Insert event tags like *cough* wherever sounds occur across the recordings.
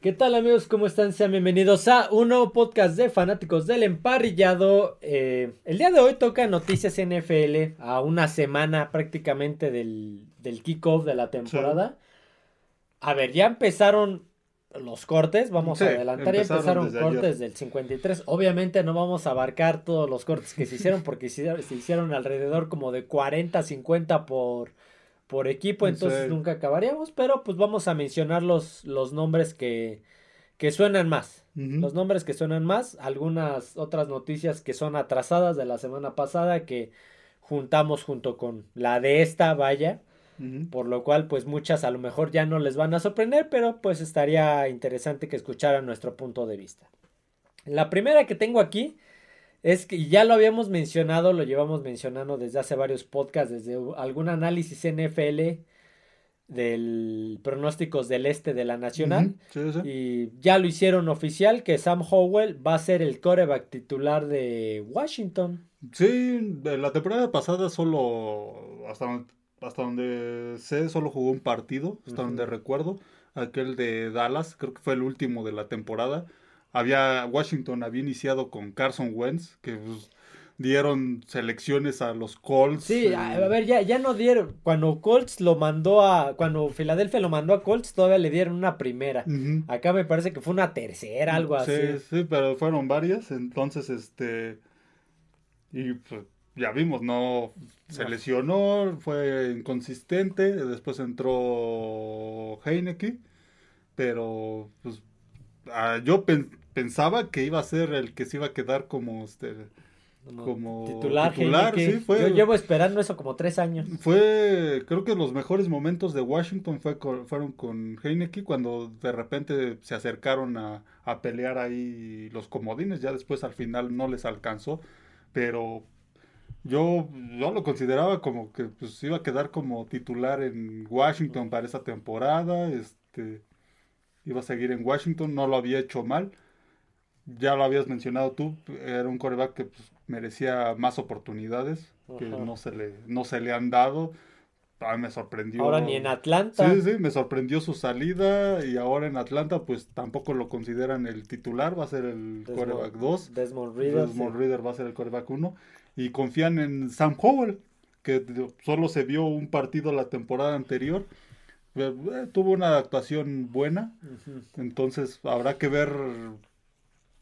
¿Qué tal amigos? ¿Cómo están? Sean bienvenidos a un nuevo podcast de fanáticos del emparrillado. Eh, el día de hoy toca noticias NFL a una semana prácticamente del, del kickoff de la temporada. A ver, ya empezaron los cortes, vamos Sí, a adelantar, ya empezaron empezaron desde cortes del 53. Obviamente no vamos a abarcar todos los cortes que se hicieron porque se se hicieron alrededor como de 40, 50 por, por equipo, entonces Sí. nunca acabaríamos, pero pues vamos a mencionar los, los nombres que, que suenan más. Los nombres que suenan más, algunas otras noticias que son atrasadas de la semana pasada que juntamos junto con la de esta, vaya, por lo cual pues muchas a lo mejor ya no les van a sorprender, pero pues estaría interesante que escucharan nuestro punto de vista. La primera que tengo aquí es que ya lo habíamos mencionado, lo llevamos mencionando desde hace varios podcasts, desde algún análisis NFL del pronósticos del este de la nacional. Ujú. Sí, sí. Y ya lo hicieron oficial que Sam Howell va a ser el coreback titular de Washington. Sí, de la temporada pasada solo, hasta, hasta donde sé, solo jugó un partido, hasta donde recuerdo, aquel de Dallas, creo que fue el último de la temporada. Había, Washington había iniciado con Carson Wentz, que pues, dieron selecciones a los Colts. Sí, y- a, ver, ya, ya no dieron. Cuando Colts lo mandó a. Cuando Filadelfia lo mandó a Colts, todavía le dieron una primera. Acá me parece que fue una tercera, algo así. Sí, sí, pero fueron varias, entonces, este, y pues ya vimos, no, se lesionó, fue inconsistente, después entró Heineke, pero pues ah, yo pen- pensaba que iba a ser el que se iba a quedar como, este, Como como titular, titular, Heineke. sí, fue- Yo llevo esperando eso como tres años. fue, creo que los mejores momentos de Washington fue con- fueron con Heineke cuando de repente se acercaron a, a pelear ahí los comodines, ya después al final no les alcanzó, pero yo, yo lo consideraba como que pues iba a quedar como titular en Washington para esa temporada, este, iba a seguir en Washington, no lo había hecho mal. Ya lo habías mencionado tú, era un coreback que pues, merecía más oportunidades, que no se le, no se le han dado. A mí me sorprendió. Ahora ni en Atlanta. Sí, sí, me sorprendió su salida y ahora en Atlanta pues tampoco lo consideran el titular, va a ser el Desmond- coreback 2. Desmond Reader. Desmond sí. Reader va a ser el coreback 1 y confían en Sam Howell, que solo se vio un partido la temporada anterior. Eh, eh, tuvo una actuación buena, entonces habrá que ver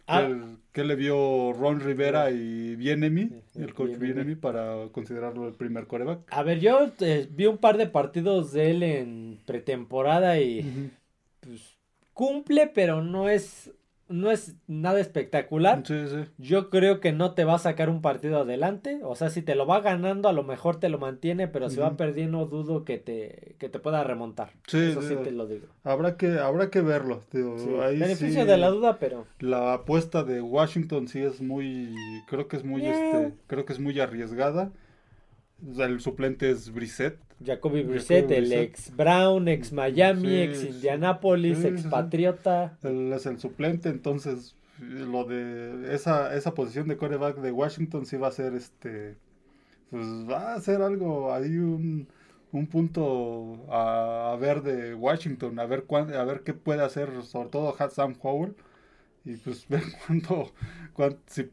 Ah. qué, qué le vio Ron Rivera y Bienemi, Sí, el coach. Bienemi, para considerarlo el primer coreback. A ver, yo eh, vi un par de partidos de él en pretemporada y pues cumple, pero no es no es nada espectacular. Sí, sí. Yo creo que no te va a sacar un partido adelante. O sea, si te lo va ganando, a lo mejor te lo mantiene, pero si va perdiendo, dudo que te, que te pueda remontar. Sí, Eso sí te lo digo. Habrá que, habrá que verlo. ahí Beneficio de la duda, pero La apuesta de Washington sí es muy, creo que es muy, este, creo que es muy arriesgada. O sea, El suplente es Brissett. Jacoby Brissett, el Brissett. ex Brown, ex Miami, Sí, ex. Indianapolis, Sí, ex. Patriota. Él es el suplente, entonces lo de esa, esa posición de coreback de Washington sí va a ser este, pues va a ser algo ahí un, un punto a, a ver de Washington, a ver cuán- a ver qué puede hacer, sobre todo Sam Howell, y pues *laughs* ver cuánto, cuán- si,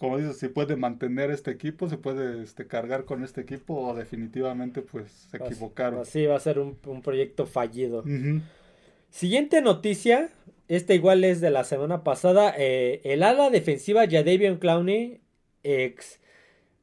como dices, si puede mantener este equipo, si puede este, cargar con este equipo, o definitivamente pues se equivocaron. Así va a ser un, un proyecto fallido. Siguiente noticia, esta igual es de la semana pasada. eh, el ala defensiva Jadavion Clowney, ex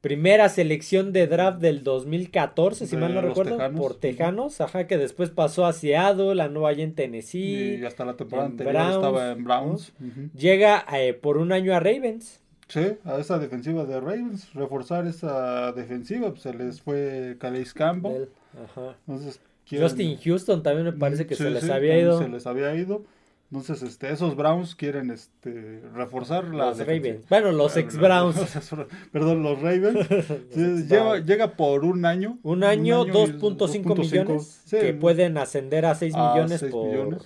primera selección de draft del 2014, si De mal no recuerdo, Tejanos. por Tejanos, ajá, que después pasó a Seattle, la nueva allá en Tennessee. Y hasta la temporada anterior Browns, estaba en Browns. Llega eh, por un año a Ravens. Sí, a esa defensiva de Ravens, reforzar esa defensiva, pues se les fue Calais Campbell. Ajá. Entonces, quieren- Justin Houston también me parece que Sí, se les sí, había ido. Se les había ido. Entonces, este, esos Browns quieren este, reforzar la Los defensiva. Ravens. Bueno, los ex Browns. *laughs* Perdón, los Ravens. *laughs* Lleva- Browns. llega por un año. Un año, y 2.5 millones Sí, que pueden ascender a 6 a millones por, millones.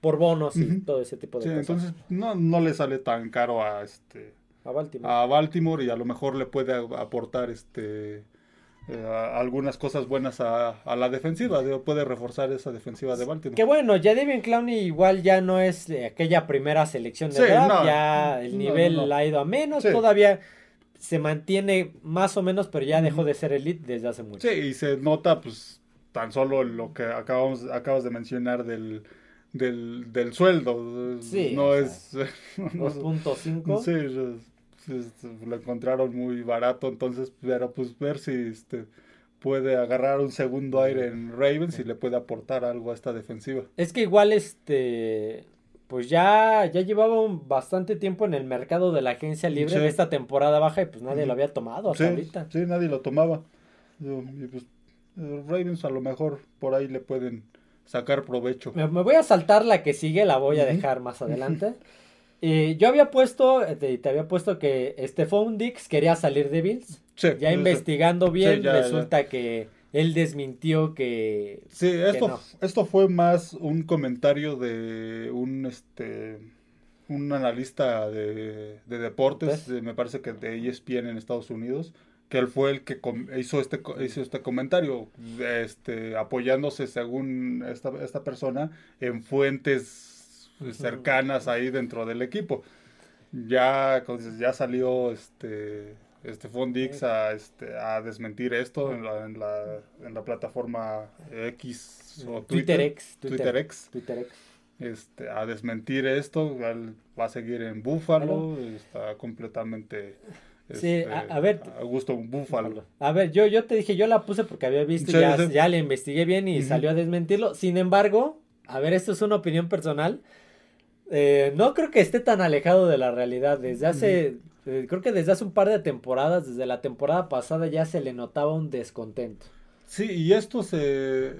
por bonos y todo ese tipo de Sí, cosas. entonces no, no le sale tan caro a este a Baltimore. a Baltimore y a lo mejor le puede aportar este eh, algunas cosas buenas a, a la defensiva, puede reforzar esa defensiva de Baltimore. Que bueno, ya Devin Clowney igual ya no es de aquella primera selección de Sí, draft, no, ya el nivel no, no. ha ido a menos, Sí. todavía se mantiene más o menos, pero ya dejó de ser elite desde hace mucho. Sí, y se nota pues tan solo lo que acabamos, acabas de mencionar del, del, del sueldo. Sí, no es... *laughs* no- 2.5. Sí, es- es- lo encontraron muy barato, entonces, pero pues ver si este puede agarrar un segundo aire en Ravens y le puede aportar algo a esta defensiva. Es que igual este pues ya, ya llevaba un bastante tiempo en el mercado de la agencia libre Sí. de esta temporada baja y pues nadie lo había tomado hasta Sí, ahorita. sí, nadie lo tomaba. Y pues, Ravens a lo mejor por ahí le pueden sacar provecho. Me, me voy a saltar la que sigue, la voy a dejar más *laughs* adelante. Eh, yo había puesto, eh, te, te había puesto que Stephon Dix quería salir de Bills. Sí, Ya investigando bien, Sí, ya, ya. resulta que él desmintió que... Sí, esto, no. esto fue más un comentario de un este un analista de, de deportes, me parece que de ESPN en Estados Unidos, que él fue el que hizo este hizo este comentario, este apoyándose según esta, esta persona en fuentes. Cercanas ahí dentro del equipo. Ya, ya salió este este Fondix a este a desmentir esto en la, en la, en la plataforma X o Twitter, Twitter, X. Twitter X, Twitter X. este, a desmentir esto, él va a seguir en Buffalo, está completamente Sí, este, a- a ver. a gusto en Buffalo. A ver, yo, yo te dije, yo la puse porque había visto, Sí, ya, sí. ya le investigué bien y salió a desmentirlo. Sin embargo, a ver, esto es una opinión personal. Eh, no creo que esté tan alejado de la realidad. Desde hace, eh, creo que desde hace un par de temporadas, desde la temporada pasada ya se le notaba un descontento. Sí, y esto se,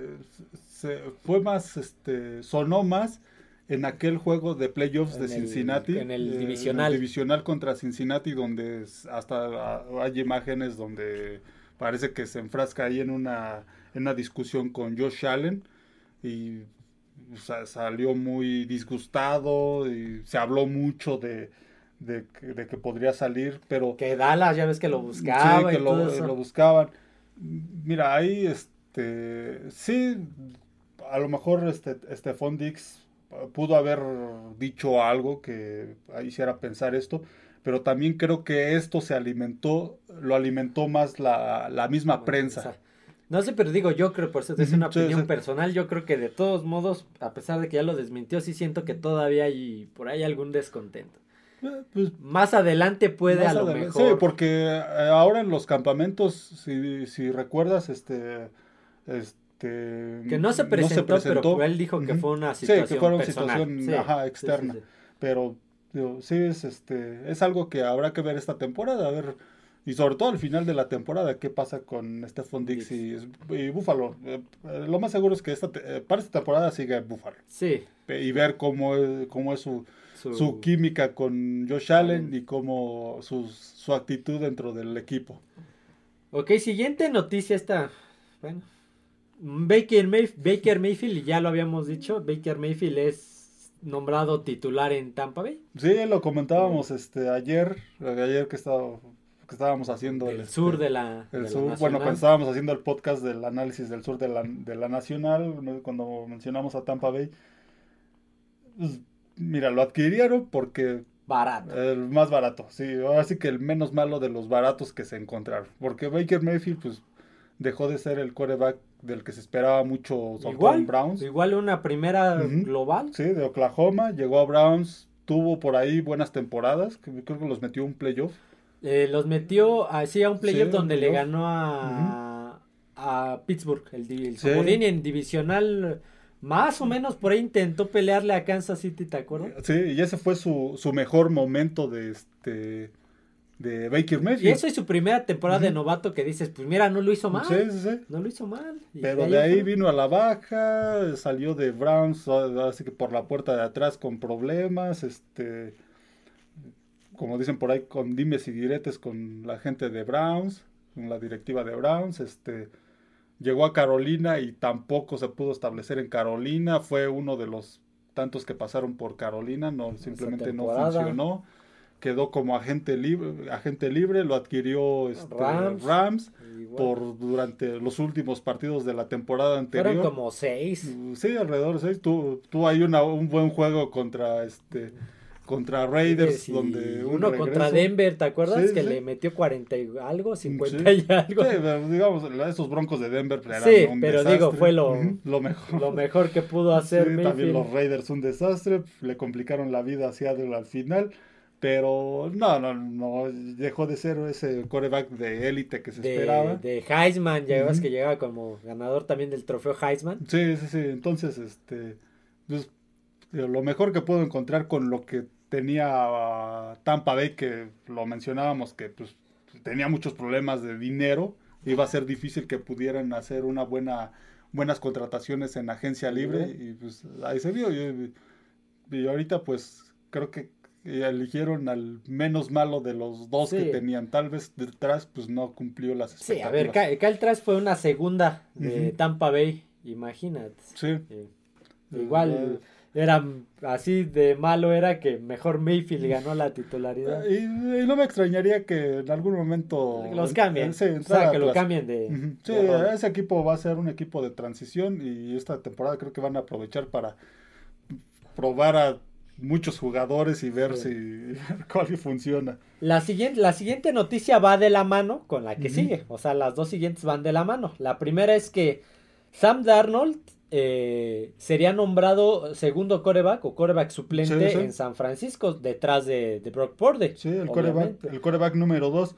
se fue más, este, sonó más en aquel juego de playoffs de En el- Cincinnati, en el eh, divisional. divisional contra Cincinnati, donde hasta ah, hay imágenes donde parece que se enfrasca ahí en una, en una discusión con Josh Allen y o sea, salió muy disgustado y se habló mucho de, de, que- de que podría salir, pero Que Dallas, ya ves que lo buscaba Sí, y que todo lo, eso. lo buscaban. Mira, ahí, este, sí, a lo mejor este, Stephon Dix pudo haber dicho algo que hiciera pensar esto, pero también creo que esto se alimentó, lo alimentó más la, la misma Bueno, prensa. No sé, pero digo, yo creo, por eso es una sí, opinión sí. personal, yo creo que de todos modos, a pesar de que ya lo desmintió, sí siento que todavía hay por ahí algún descontento. Eh, pues, Más adelante puede Más a lo adelante. mejor. Sí, porque eh, ahora en los campamentos, si, si recuerdas, este, este, Que no se presentó, pero él dijo que fue una Sí, situación que fue una personal. situación, Sí, ajá, sí, sí, externa. sí. Pero digo, sí es este, es algo que habrá que ver esta temporada, a ver, y sobre todo al final de la temporada, qué pasa con Stephon Dix y, y Buffalo. Eh, eh, lo más seguro es que esta eh, para esta temporada siga Buffalo Sí, y ver cómo es, cómo es su, su, su química con Josh Allen y cómo su, su actitud dentro del equipo. Ok, siguiente noticia esta. Bueno. Baker, Mayf- Baker Mayfield, y ya lo habíamos dicho, Baker Mayfield es nombrado titular en Tampa Bay. Sí, lo comentábamos este ayer, ayer que estaba que estábamos haciendo el este, sur de la, el de la sur, bueno, cuando estábamos haciendo el podcast del análisis del sur de la, de la nacional, cuando mencionamos a Tampa Bay, pues, mira, lo adquirieron porque Barato. el más barato, sí, ahora sí que el menos malo de los baratos que se encontraron, porque Baker Mayfield pues dejó de ser el quarterback del que se esperaba mucho igual, Browns. igual una primera global. Sí, de Oklahoma, llegó a Browns, tuvo por ahí buenas temporadas, creo que los metió un playoff. Eh, los metió así a un playoff Sí, donde le ganó a, a Pittsburgh, el, el Sí. en divisional. Más o menos por ahí intentó pelearle a Kansas City, ¿te acuerdas? Sí, y ese fue su, su mejor momento de este de Baker Y Mayfield. eso es su primera temporada de novato que dices, pues mira, no lo hizo mal. Sí, sí, sí. No lo hizo mal. Y Pero de ahí fue. vino a la baja, salió de Browns, así que por la puerta de atrás con problemas, este, como dicen por ahí, con dimes y diretes con la gente de Browns, con la directiva de Browns, este, llegó a Carolina y tampoco se pudo establecer en Carolina, fue uno de los tantos que pasaron por Carolina, no simplemente no funcionó. quedó como agente libre, agente libre lo adquirió este, Rams, por durante los últimos partidos de la temporada anterior. Fueron como seis. Sí, alrededor de seis. Ahí una, un buen juego contra este contra Raiders, donde uno contra Denver, ¿te acuerdas? que le metió 40 y algo, 50 y algo. Sí, digamos, esos broncos de Denver eran Sí, pero digo, fue lo, lo, mejor. lo mejor que pudo hacer. también los Raiders un desastre, le complicaron la vida a Seattle al final. Pero no, no, no, dejó de ser ese coreback de élite que se esperaba. De Heisman, ya ves que llegaba como ganador también del trofeo Heisman. Sí, sí, sí. Entonces, este, pues, lo mejor que puedo encontrar con lo que tenía Tampa Bay, que lo mencionábamos, que pues tenía muchos problemas de dinero, iba a ser difícil que pudieran hacer una buena buenas contrataciones en agencia libre y pues ahí se vio y, ahorita pues creo que eligieron al menos malo de los dos que tenían. Tal vez detrás pues no cumplió las expectativas. Sí, a ver, Kyle Trask fue una segunda de Tampa Bay, imagínate. Sí. Igual era así de malo era que mejor Mayfield ganó la titularidad. Y, no me extrañaría que en algún momento los cambien. Sí, o sea, que lo cambien de. Sí, ese equipo va a ser un equipo de transición y esta temporada creo que van a aprovechar para probar a muchos jugadores y ver si *laughs* cuál funciona. La siguiente, la siguiente noticia va de la mano con la que sigue. O sea, las dos siguientes van de la mano. La primera es que Sam Darnold eh, sería nombrado segundo coreback o coreback suplente en San Francisco, detrás de, Brock Purdy. Sí, el coreback, el coreback número dos.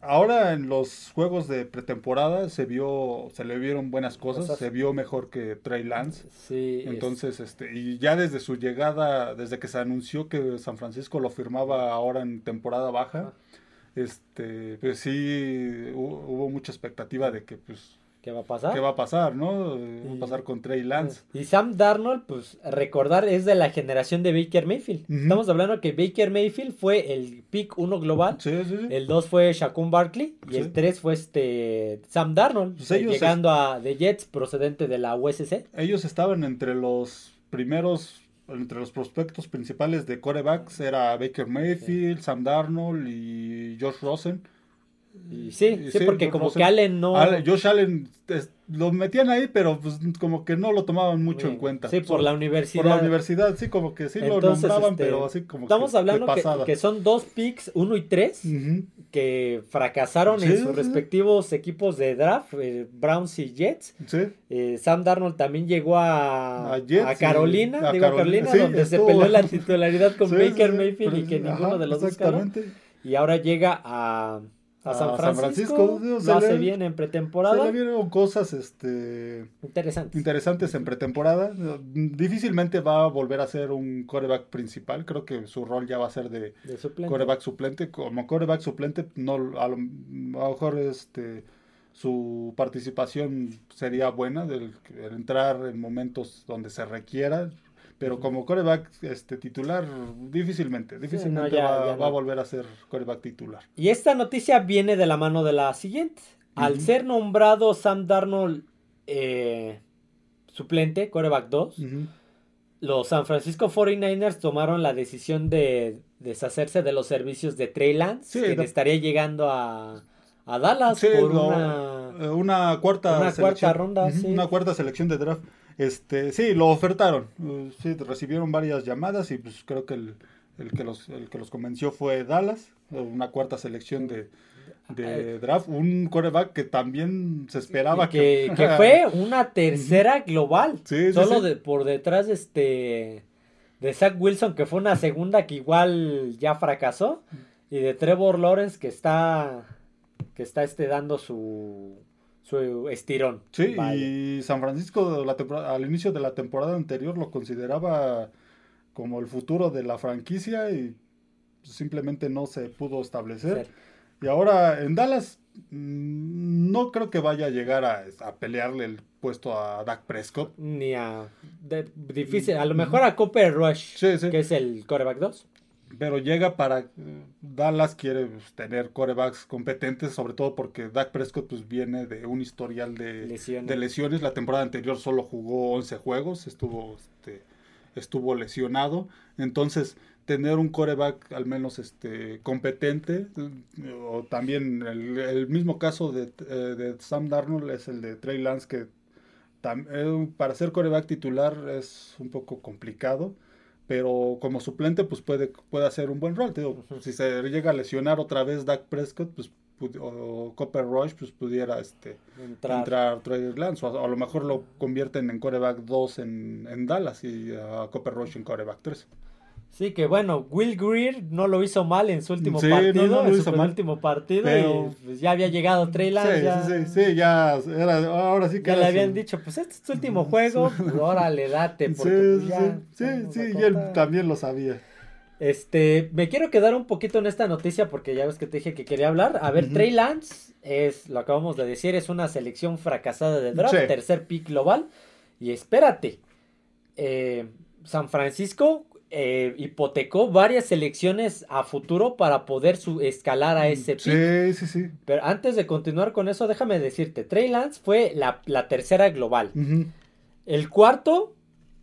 Ahora en los juegos de pretemporada se vio, se le vieron buenas cosas, se vio mejor que Trey Lance. Sí. Entonces, este, y ya desde su llegada, desde que se anunció que San Francisco lo firmaba ahora en temporada baja, este, pues sí hubo mucha expectativa de que pues ¿Qué va a pasar? ¿Qué va a pasar, no? Va a pasar con Trey Lance. Y Sam Darnold, pues recordar, es de la generación de Baker Mayfield. Estamos hablando que Baker Mayfield fue el pick 1 global. Sí, sí, sí. El 2 fue Shaquem Barkley. Y el 3 fue este Sam Darnold. Pues llegando a The Jets procedente de la USC. Ellos estaban entre los primeros entre los prospectos principales de corebacks era Baker Mayfield, Sam Darnold y Josh Rosen sí, sí, porque como que Allen no. Josh Allen lo metían ahí, pero pues como que no lo tomaban mucho en cuenta. Sí, por la universidad. Por la universidad, sí, como que sí lo nombraban, este, pero así como Estamos hablando que, son dos picks, uno y tres, que fracasaron en sus respectivos equipos de draft, eh, Browns y Jets. Eh, Sam Darnold también llegó a, Carolina, digo Carolina, donde se peleó la titularidad con Baker Mayfield y que ninguno de los dos ganó. Y ahora llega a a San Francisco, lo hace bien en pretemporada. Se le vieron cosas este, interesantes. interesantes en pretemporada. Difícilmente va a volver a ser un coreback principal. Creo que su rol ya va a ser de, suplente. coreback suplente. Como coreback suplente, no, a lo, mejor este, su participación sería buena, del, entrar en momentos donde se requiera pero como coreback este, titular, difícilmente, difícilmente va, a volver a ser coreback titular. Y esta noticia viene de la mano de la siguiente. Al ser nombrado Sam Darnold eh, suplente, coreback 2, los San Francisco 49ers tomaron la decisión de deshacerse de los servicios de Trey Lance, que estaría llegando a, Dallas por una, una, cuarta, una cuarta ronda. Una cuarta selección de draft. Este, sí, lo ofertaron. Uh, sí, recibieron varias llamadas y pues creo que el, que, los, el que los convenció fue Dallas, una cuarta selección de, de draft, un coreback que también se esperaba que, que, *laughs* fue una tercera global, solo De, por detrás de este de Zach Wilson que fue una segunda que igual ya fracasó y de Trevor Lawrence que está que está este dando su su estirón. Sí, y San Francisco al inicio de la temporada anterior lo consideraba como el futuro de la franquicia y simplemente no se pudo establecer. Y ahora en Dallas mm, no creo que vaya a llegar a, pelearle el puesto a Dak Prescott. Ni a... difícil, a lo mejor a Cooper Rush, que es el coreback 2 pero llega para Dallas quiere pues, tener corebacks competentes, sobre todo porque Dak Prescott pues viene de un historial de lesiones. La temporada anterior solo jugó 11 juegos, estuvo este, estuvo lesionado. Entonces, tener un coreback al menos este competente o también el, mismo caso de, eh, de, Sam Darnold es el de Trey Lance que eh, para ser coreback titular es un poco complicado pero como suplente pues puede, puede hacer un buen rol. Si se llega a lesionar otra vez Dak Prescott, pues o Copper Rush, pues pudiera este, entrar, Trey Lance, o a, lo mejor lo convierten en coreback 2 en, en Dallas y a Copper Rush en coreback 3. Sí, que bueno, Will Greer no lo hizo mal en su último partido, no, en su último partido, y pues ya había llegado Trey Lance. Sí, ya, sí, sí, ya, era, ahora sí que Ya le habían dicho, pues este es tu último juego, pues *laughs* órale, date, porque pues, ya... Sí, sí, y él también lo sabía. Este, me quiero quedar un poquito en esta noticia porque ya ves que te dije que quería hablar. A ver, Trey Lance es, lo acabamos de decir, es una selección fracasada de draft, tercer pick global. Y espérate, eh, San Francisco eh, hipotecó varias selecciones a futuro para poder su escalar a ese pick. Sí, sí, sí. Pero antes de continuar con eso, déjame decirte, Trey Lance fue la, tercera global. El cuarto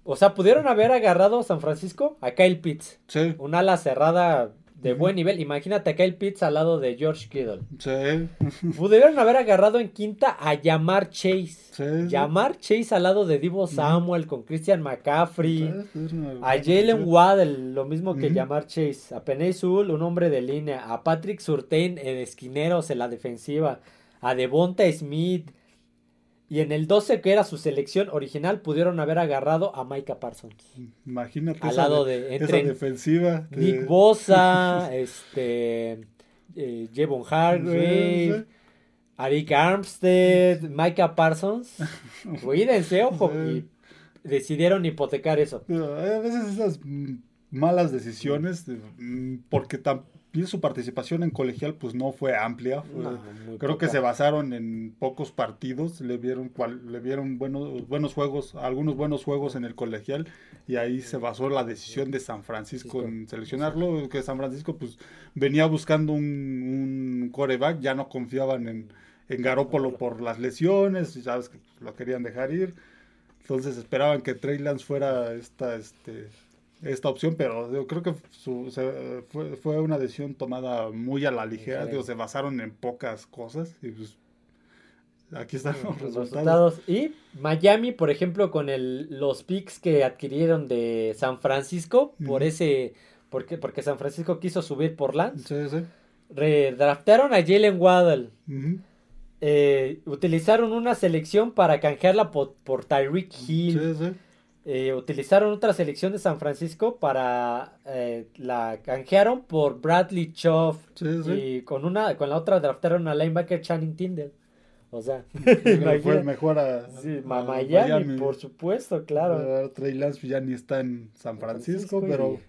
o sea, pudieron haber agarrado a San Francisco a Kyle Pitts. Sí. Un ala cerrada de buen nivel. Imagínate a Kyle Pitts al lado de George Kittle. Sí. *laughs* Pudieron haber agarrado en quinta a Yamar Chase. Sí, Yamar Chase al lado de Divo Samuel con Christian McCaffrey. a Jalen Waddell, lo mismo que Yamar Chase. A Sewell, un hombre de línea. A Patrick Surtain en esquineros en la defensiva. A Devonta Smith. Y en el 12, que era su selección original, pudieron haber agarrado a Micah Parsons. Imagínate. Al lado de, entre defensiva. Nick Bosa, *laughs* este, eh, Jevon Hargrave, Arik Armstead, Micah Parsons. *laughs* Cuídense, ojo. Y decidieron hipotecar eso. a veces esas malas decisiones, mm, porque tampoco y su participación en colegial pues no fue amplia. creo que se basaron en pocos partidos, le vieron cual, le vieron buenos buenos juegos, algunos buenos juegos en el colegial y ahí se basó la decisión de San Francisco en seleccionarlo, que San Francisco pues venía buscando un, un coreback, ya no confiaban en, en Garópolo por las lesiones, sabes que lo querían dejar ir. Entonces esperaban que Trey Lance fuera esta este esta opción, pero yo creo que fue, fue, una decisión tomada muy a la ligera, digo, se basaron en pocas cosas y pues aquí están los, resultados. Y Miami, por ejemplo, con el, los picks que adquirieron de San Francisco, por ese, porque, porque San Francisco quiso subir por Lance, sí, sí. redraftaron a Jalen Waddell. Eh, utilizaron una selección para canjearla por, por Tyreek Hill. Sí, sí. Eh, utilizaron otra selección de San Francisco para eh, la canjearon por Bradley Choff y con una con la otra draftaron a linebacker Channing Tindall. O sea *laughs* fue mejor a, Miami, por supuesto claro. Trey Lance ya ni está en San Francisco, pero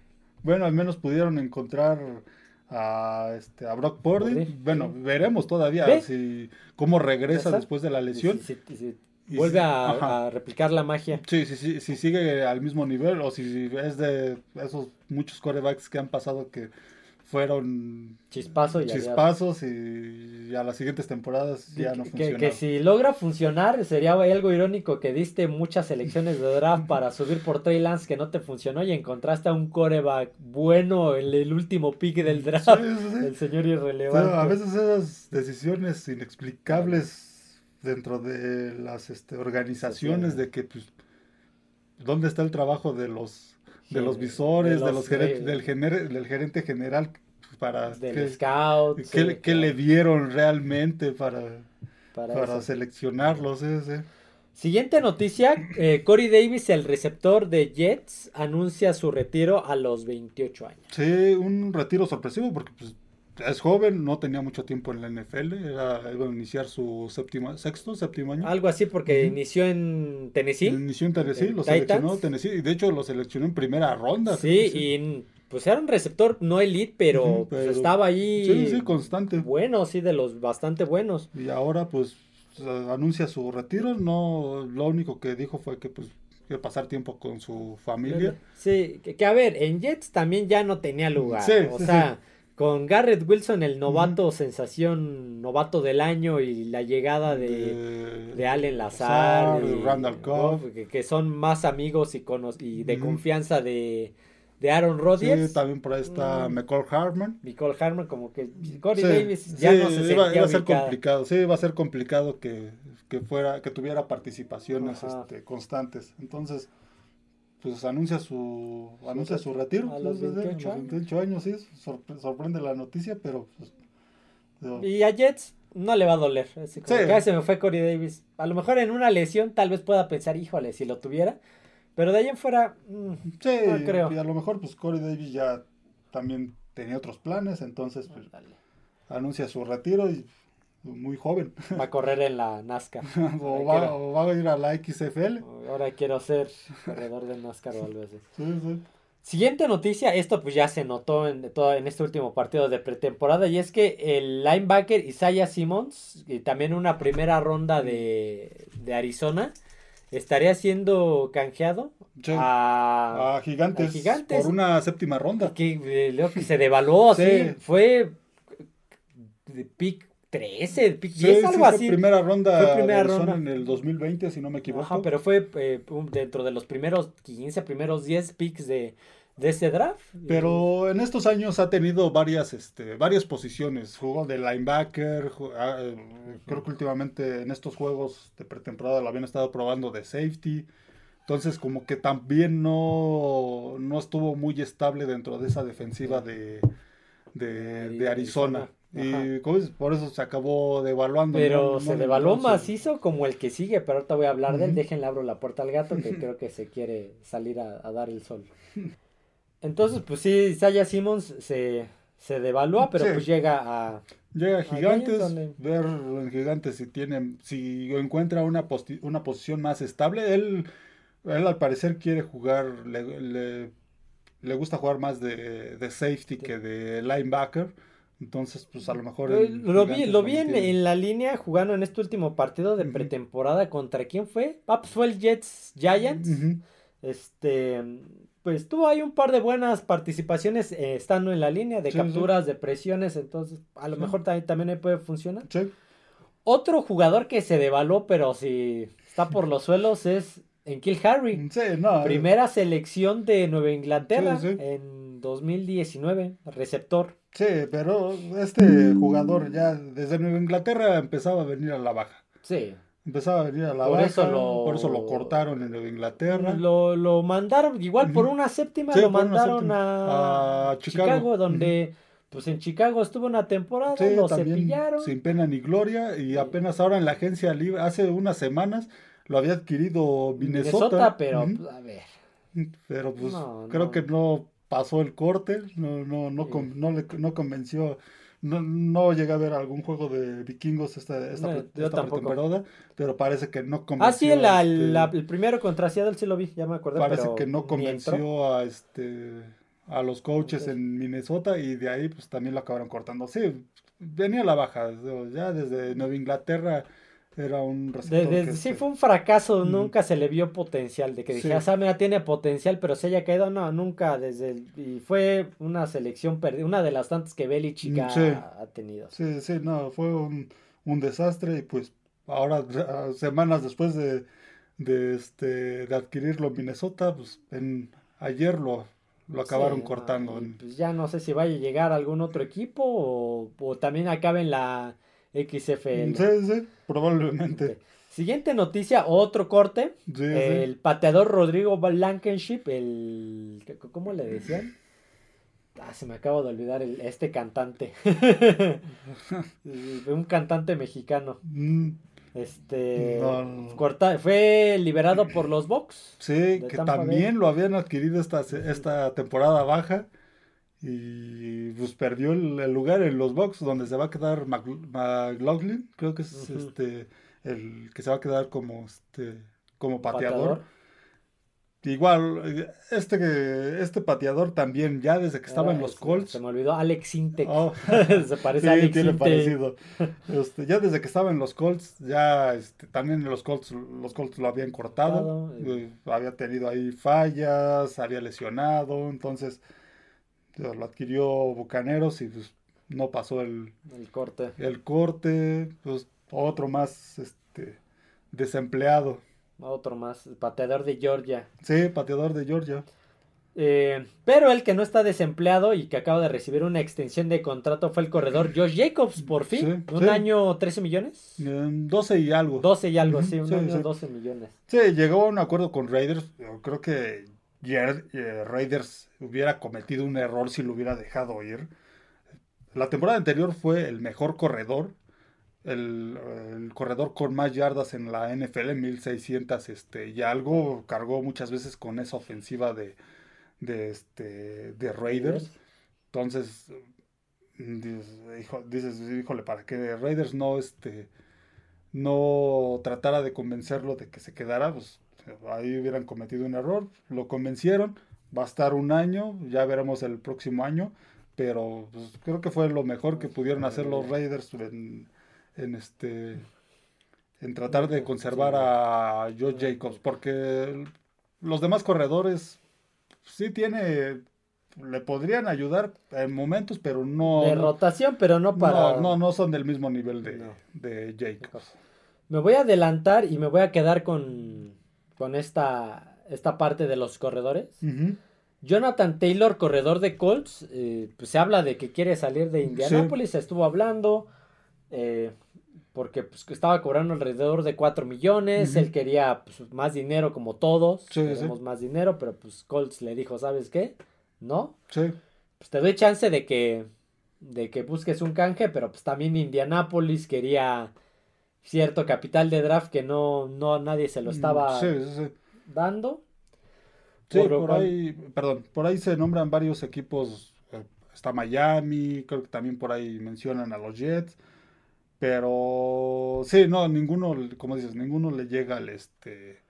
bueno al menos pudieron encontrar a este a Brock Purdy. Bueno veremos todavía si cómo regresa después de la lesión Vuelve a, replicar la magia. Sí, sí, sí, si sigue al mismo nivel o si es de esos muchos corebacks que han pasado que fueron chispazos y, a las siguientes temporadas ya no funcionaron. Que, si logra funcionar sería algo irónico que diste muchas selecciones de draft para subir por Trey Lance que no te funcionó y encontraste a un coreback bueno en el último pick del draft, el señor irrelevante. a veces esas decisiones inexplicables dentro de las este, organizaciones de que pues dónde está el trabajo de los de los visores, de los, del, del gerente general para del scout, qué, le dieron realmente para, para, seleccionarlos. Siguiente noticia, eh, Corey Davis, el receptor de Jets, anuncia su retiro a los 28 años. Sí, un retiro sorpresivo porque pues, es joven, no tenía mucho tiempo en la NFL, era, iba a iniciar su séptimo, sexto, séptimo año. Algo así porque inició en Tennessee. Inició en Tennessee, lo seleccionó Tennessee, y de hecho lo seleccionó en primera ronda. Sí, y pues era un receptor no elite, pero, pues, estaba ahí. Sí, sí, constante. Bueno, sí, de los bastante buenos. Y ahora pues anuncia su retiro, no, lo único que dijo fue que pues quiere pasar tiempo con su familia. Sí, que, a ver, en Jets también ya no tenía lugar. Sí, o sea Con Garrett Wilson, el novato, sensación, novato del año y la llegada de, de, Allen Lazar, y Randall Cobb, que, son más amigos y, y de confianza de, de Aaron Rodgers. Sí, también por ahí está mm. McCall Harmon. McCall Harmon, como que Corey Davis ya no se iba, iba a ser complicado, sí, iba a ser complicado que, que fuera, que tuviera participaciones este, constantes. Entonces, pues anuncia su, anuncia su retiro. A los 28 años. 28 años, sí, sorprende la noticia, pero... Pues, y a Jets no le va a doler. Así como que se me fue Corey Davis. A lo mejor en una lesión tal vez pueda pensar, híjole, si lo tuviera pero de ahí en fuera, mm, sí, creo. Y a lo mejor, pues Corey Davis ya también tenía otros planes, entonces pues, anuncia su retiro y muy joven. *laughs* Va a correr en la NASCAR. *laughs* o, va, a ir a la XFL. Ahora quiero ser corredor de NASCAR o algo así. *laughs* Sí, sí. Siguiente noticia, esto pues ya se notó en, todo, en este último partido de pretemporada y es que el linebacker Isaiah Simmons y también una primera ronda de, de Arizona estaría siendo canjeado a, gigantes, por una séptima ronda. Que, eh, que se devaluó, sí. Fue de pick 13, pick 10, algo así. Fue primera ronda, fue primera ronda en el 2020, si no me equivoco. Ajá, pero fue eh, dentro de los primeros 15, primeros 10 picks de, de ese draft. Pero en estos años ha tenido varias, este, varias posiciones. Jugó de linebacker. Ah, creo que últimamente en estos juegos de pretemporada lo habían estado probando de safety. Entonces como que también no, no estuvo muy estable dentro de esa defensiva de, de, Arizona. Y por eso se acabó devaluando. Pero se devaluó macizo como el que sigue, pero ahorita voy a hablar de él. Déjenle abro la puerta al gato que *laughs* creo que se quiere salir a, a dar el sol. *laughs* Entonces, pues sí, Isaiah Simmons se, se devalúa, pero pues llega a... Llega a Gigantes, ver en Gigantes si tiene, si encuentra una, una posición más estable. Él, él al parecer quiere jugar, le, le, gusta jugar más de, de safety que de linebacker. Entonces, pues a lo mejor. lo vi, lo vi en, la línea jugando en este último partido de pretemporada. ¿Contra quién fue? Ah, pues fue el Jets Giants. Este pues tuvo ahí un par de buenas participaciones eh, estando en la línea de capturas, de presiones, entonces a lo mejor también, también puede funcionar. Otro jugador que se devaluó, pero si está por los suelos, es en Kill Harry. Eh. Primera selección de Nueva Inglaterra en 2019, receptor. Sí, pero este jugador ya desde Nueva Inglaterra empezaba a venir a la baja. Sí. Empezaba a venir a la por eso lo, por eso lo cortaron en Nueva Inglaterra. Lo, lo mandaron, igual por una séptima, lo mandaron a, Chicago. donde pues en Chicago estuvo una temporada, lo cepillaron. Sin pena ni gloria, y apenas ahora en la agencia libre, hace unas semanas, lo había adquirido Minnesota. pero pues, a ver. Pero pues creo que no pasó el corte, no, no, no, no, le, no convenció no, no llegué a ver algún juego de vikingos esta, esta, temporada, pero parece que no convenció. Ah, sí, este el primero contra Seattle sí lo vi, ya me acordé. Parece que no convenció a este a los coaches en Minnesota y de ahí pues también lo acabaron cortando. Sí, venía la baja, ya desde Nueva Inglaterra era un receptor. sí, fue un fracaso, nunca se le vio potencial. De que dije, sí. ah, tiene potencial, pero se haya caído, no, nunca. desde Y fue una selección perdida, una de las tantas que Belichick ha, ha, tenido. Sí, sí, no, fue un, un, desastre. Y pues ahora, semanas después de, de, este, de adquirirlo en Minnesota, pues en, ayer lo, lo acabaron cortando. pues ya no sé si vaya a llegar a algún otro equipo o, o también acabe en la XFL. Sí, sí, probablemente. Siguiente noticia, otro corte. el pateador Rodrigo Blankenship, el... ¿Cómo le decían? Ah, se me acaba de olvidar el, este cantante. *laughs* Un cantante mexicano. Mm. Este fue liberado por los Bucks. Sí, que también lo habían adquirido esta, esta temporada baja y pues perdió el, lugar en los box donde se va a quedar McLaughlin, creo que es este el que se va a quedar como este como pateador. Igual, este, este pateador también, ya desde que estaba en los Colts. Se me olvidó, Alex Intec. Oh. *laughs* se parece a Alex tiene parecido. *laughs* Este, ya desde que estaba en los Colts, ya este, también en los Colts, los Colts lo habían cortado. Eh. había tenido ahí fallas, había lesionado, entonces Lo adquirió Bucaneros y pues no pasó el, el corte. El corte, pues otro más este desempleado. Otro más, pateador de Georgia. Sí, pateador de Georgia. Eh, pero el que no está desempleado y que acaba de recibir una extensión de contrato fue el corredor Josh Jacobs, por fin. un año 13 millones. 12 y algo. 12 y algo, sí, un año 12 millones. Sí, llegó a un acuerdo con Raiders. Creo que eh, Raiders hubiera cometido un error si lo hubiera dejado ir. La temporada anterior fue el mejor corredor. El, corredor con más yardas en la NFL, 1600 este, y algo. Cargó muchas veces con esa ofensiva de, de, este, de Raiders. Entonces, dices, híjole, para que Raiders no, este, no tratara de convencerlo de que se quedara, pues ahí hubieran cometido un error. Lo convencieron, va a estar un año, ya veremos el próximo año, pero pues, creo que fue lo mejor que pudieron hacer los Raiders en, en este en tratar de conservar a Joe Jacobs, porque los demás corredores sí tiene, le podrían ayudar en momentos, pero no. De rotación, pero no para. No, no, son del mismo nivel de, de Jacobs. Me voy a adelantar y me voy a quedar con, con esta, esta parte de los corredores. Jonathan Taylor, corredor de Colts, eh, pues se habla de que quiere salir de Indianapolis, se estuvo hablando. Eh, porque pues, estaba cobrando alrededor de 4 millones, él quería pues, más dinero como todos, queremos más dinero, pero pues Colts le dijo, ¿sabes qué? ¿No? Sí. Pues te doy chance de que, de que busques un canje, pero pues también Indianapolis quería cierto capital de draft que no, no nadie se lo mm, estaba dando. Sí, por, ahí, perdón, por ahí se nombran varios equipos, eh, está Miami, creo que también por ahí mencionan a los Jets. Pero sí, no, ninguno, como dices, ninguno le llega al este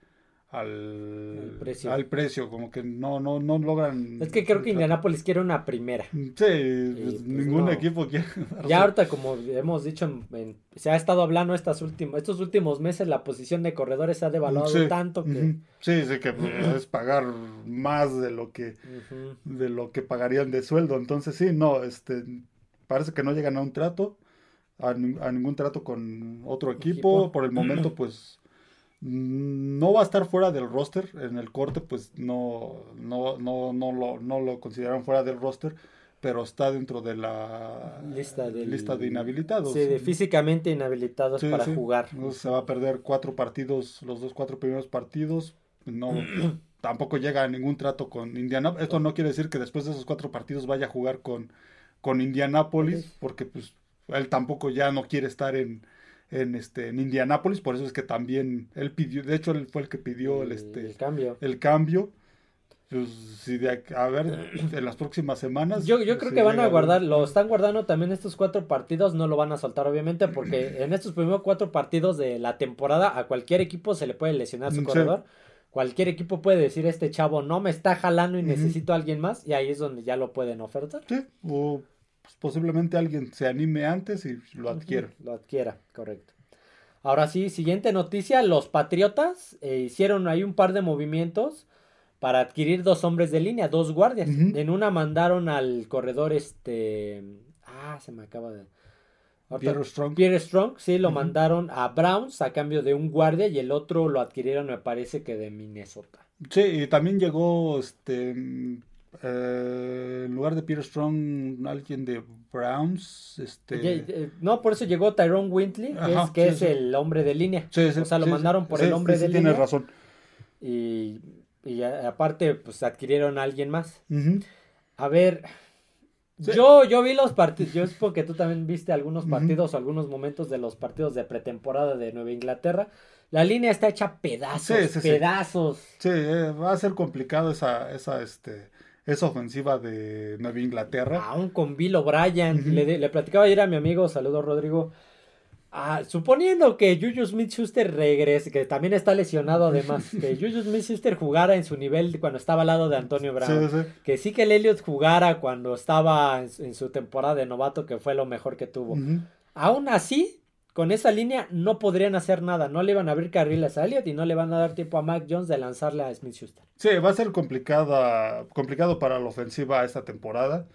al, precio. al precio, como que no, no, no logran. Es que creo que Indianapolis quiere una primera. Sí, pues, ningún equipo quiere. *laughs* Ya ahorita, como hemos dicho, se ha estado hablando estas últimas, estos últimos meses, la posición de corredores se ha devaluado tanto que. Sí, sí, que *clears throat* es pagar más de lo que, de lo que pagarían de sueldo. Entonces, sí, no, este, parece que no llegan a un trato a, ningún trato con otro equipo. Por el momento, *clears throat* pues no va a estar fuera del roster. En el corte, pues no, no, no, no, lo, no lo consideraron fuera del roster. Pero está dentro de la lista, lista de inhabilitados. Sí, de físicamente inhabilitados para jugar. Se va a perder cuatro partidos, los dos cuatro primeros partidos. No, *clears throat* tampoco llega a ningún trato con Indiana. Esto no quiere decir que después de esos cuatro partidos vaya a jugar con, con Indianapolis, porque pues él tampoco ya no quiere estar en, en, este, en Indianápolis, por eso es que también él pidió, de hecho él fue el que pidió el, este, el cambio. El cambio. Pues, si de, a ver, *clears throat* en las próximas semanas. Yo, yo creo que van a guardar, lo están guardando también estos cuatro partidos, no lo van a soltar obviamente, porque *clears throat* en estos primeros cuatro partidos de la temporada a cualquier equipo se le puede lesionar su corredor. Cualquier equipo puede decir, este chavo no me está jalando y necesito a alguien más, y ahí es donde ya lo pueden ofertar. Sí, o pues, posiblemente alguien se anime antes y lo adquiera. Lo adquiera, correcto. Ahora sí, siguiente noticia, los Patriotas eh, hicieron ahí un par de movimientos para adquirir dos hombres de línea, dos guardias. En una mandaron al corredor este... Ah, se me acaba de... Pierre Strong. Pierre Strong, sí, lo mandaron a Browns a cambio de un guardia y el otro lo adquirieron, me parece que de Minnesota. Sí, y también llegó este eh, en lugar de Peter Strong, alguien de Browns. Este... No, por eso llegó Tyrone Wintley, que es, el hombre de línea. o sea, lo mandaron por el hombre de línea. Tienes razón. Y, aparte, pues adquirieron a alguien más. A ver, yo, yo vi los partidos, yo es porque tú también viste algunos partidos o algunos momentos de los partidos de pretemporada de Nueva Inglaterra. La línea está hecha pedazos, pedazos. Sí, eh, va a ser complicado esa, esa, este, esa ofensiva de Nueva Inglaterra. Aún con Bill O'Brien. le, platicaba ayer a mi amigo, saludos Rodrigo. Ah, suponiendo que Juju Smith Schuster regrese, que también está lesionado además, *laughs* que Juju Smith Schuster jugara en su nivel cuando estaba al lado de Antonio Brown, que sí que el Elliot jugara cuando estaba en, su temporada de novato, que fue lo mejor que tuvo. Aún así, con esa línea no podrían hacer nada. No le iban a abrir carriles a Elliott y no le van a dar tiempo a Mac Jones de lanzarle a Smith Schuster. Sí, va a ser complicada, complicado para la ofensiva esta temporada.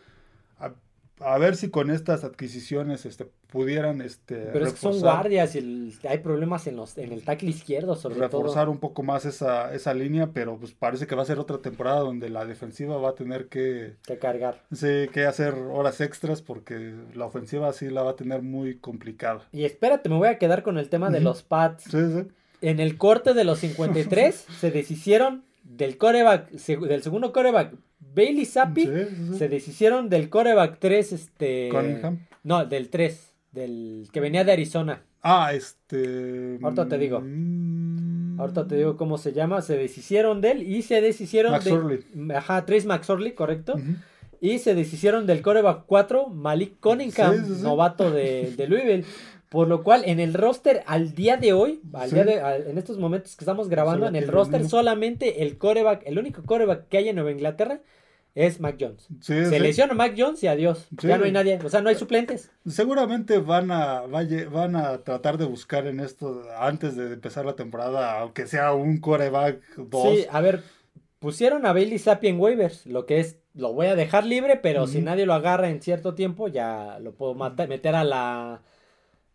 A, ver si con estas adquisiciones este, pudieran este, Pero es que son reforzar- guardias y el- hay problemas en, los, en el tackle izquierdo, sobre reforzar todo. un poco más esa, esa línea, pero pues parece que va a ser otra temporada donde la defensiva va a tener que, Que cargar. sí, que hacer horas extras porque la ofensiva sí la va a tener muy complicada. Y espérate, me voy a quedar con el tema de los Pats. Sí, sí. En el corte de los 53 *laughs* se deshicieron del coreback, del segundo coreback Bailey Zappi. Sí, sí, sí. Se deshicieron del coreback 3, este... Cunningham. No, del 3, del que venía de Arizona. Ah, este. Ahorita te digo. mm, Ahorita te digo cómo se llama. Se deshicieron de él y se deshicieron Max de... Orley. Ajá, Trace McSorley, correcto. Ujú. Y se deshicieron del coreback 4, Malik Cunningham, sí. novato de, de Louisville. Por lo cual, en el roster, al día de hoy, al Sí. día de, al- en estos momentos que estamos grabando, Solo en el roster solamente el coreback, el único coreback que hay en Nueva Inglaterra es Mac Jones. Sí, Se sí. lesiona Mac Jones y adiós. Sí. Ya no hay nadie, o sea, no hay suplentes. Seguramente van a, van a tratar de buscar en esto antes de empezar la temporada, aunque sea un coreback 2. Sí, a ver, pusieron a Bailey Zappi en waivers, lo que es, lo voy a dejar libre, pero si nadie lo agarra en cierto tiempo, ya lo puedo meter a la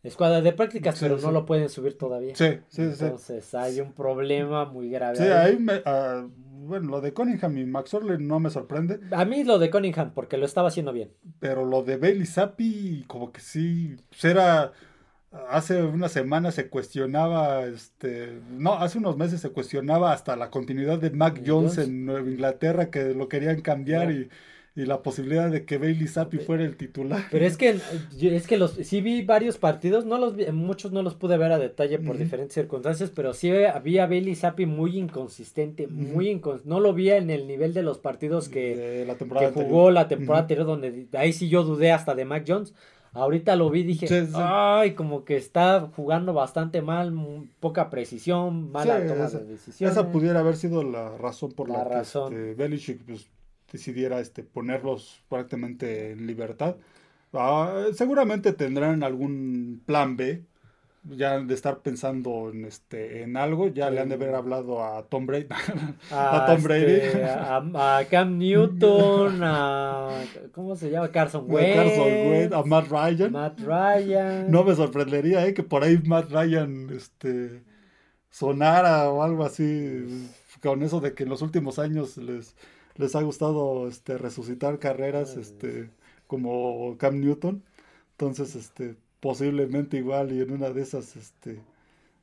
escuadra de prácticas, Sí, pero sí. no lo pueden subir todavía. Sí, sí, sí. Entonces hay un problema muy grave. Sí, ahí. ahí me- ah, bueno, lo de Cunningham y Max Orley no me sorprende, A mí lo de Cunningham, porque lo estaba haciendo bien. pero lo de Bailey Zappi, como que sí, pues era, hace unas semanas se cuestionaba, este, no, hace unos meses se cuestionaba hasta la continuidad de Mac Jones Jones. en Nueva Inglaterra, que lo querían cambiar y, y la posibilidad de que Bailey Zappi fuera el titular. Pero es que, es que los, sí vi varios partidos, no los vi- muchos no los pude ver a detalle por Ujú. diferentes circunstancias, pero sí había Bailey Zappi muy inconsistente, muy incon- no lo vi en el nivel de los partidos que, de la que jugó la temporada anterior, donde ahí sí yo dudé hasta de Mac Jones. Ahorita lo vi dije, Sí, sí. ay, como que está jugando bastante mal, poca precisión, mala Sí, toma esa- de decisiones. Esa pudiera haber sido la razón por la, La que razón. este, Belichick pues, decidiera este, ponerlos prácticamente en libertad. Ah, seguramente tendrán algún plan B. Ya de estar pensando en este en algo, ya le han de haber hablado a Tom Brady. a, *laughs* a Tom Brady. este, a, a Cam Newton, *laughs* a ¿cómo se llama? Carson Wentz, Carson Wentz, a Matt Ryan. Matt Ryan. No me sorprendería eh, que por ahí Matt Ryan este, sonara o algo así, con eso de que en los últimos años les, les ha gustado este, resucitar carreras este, como Cam Newton. Entonces, este, posiblemente igual y en una de esas este,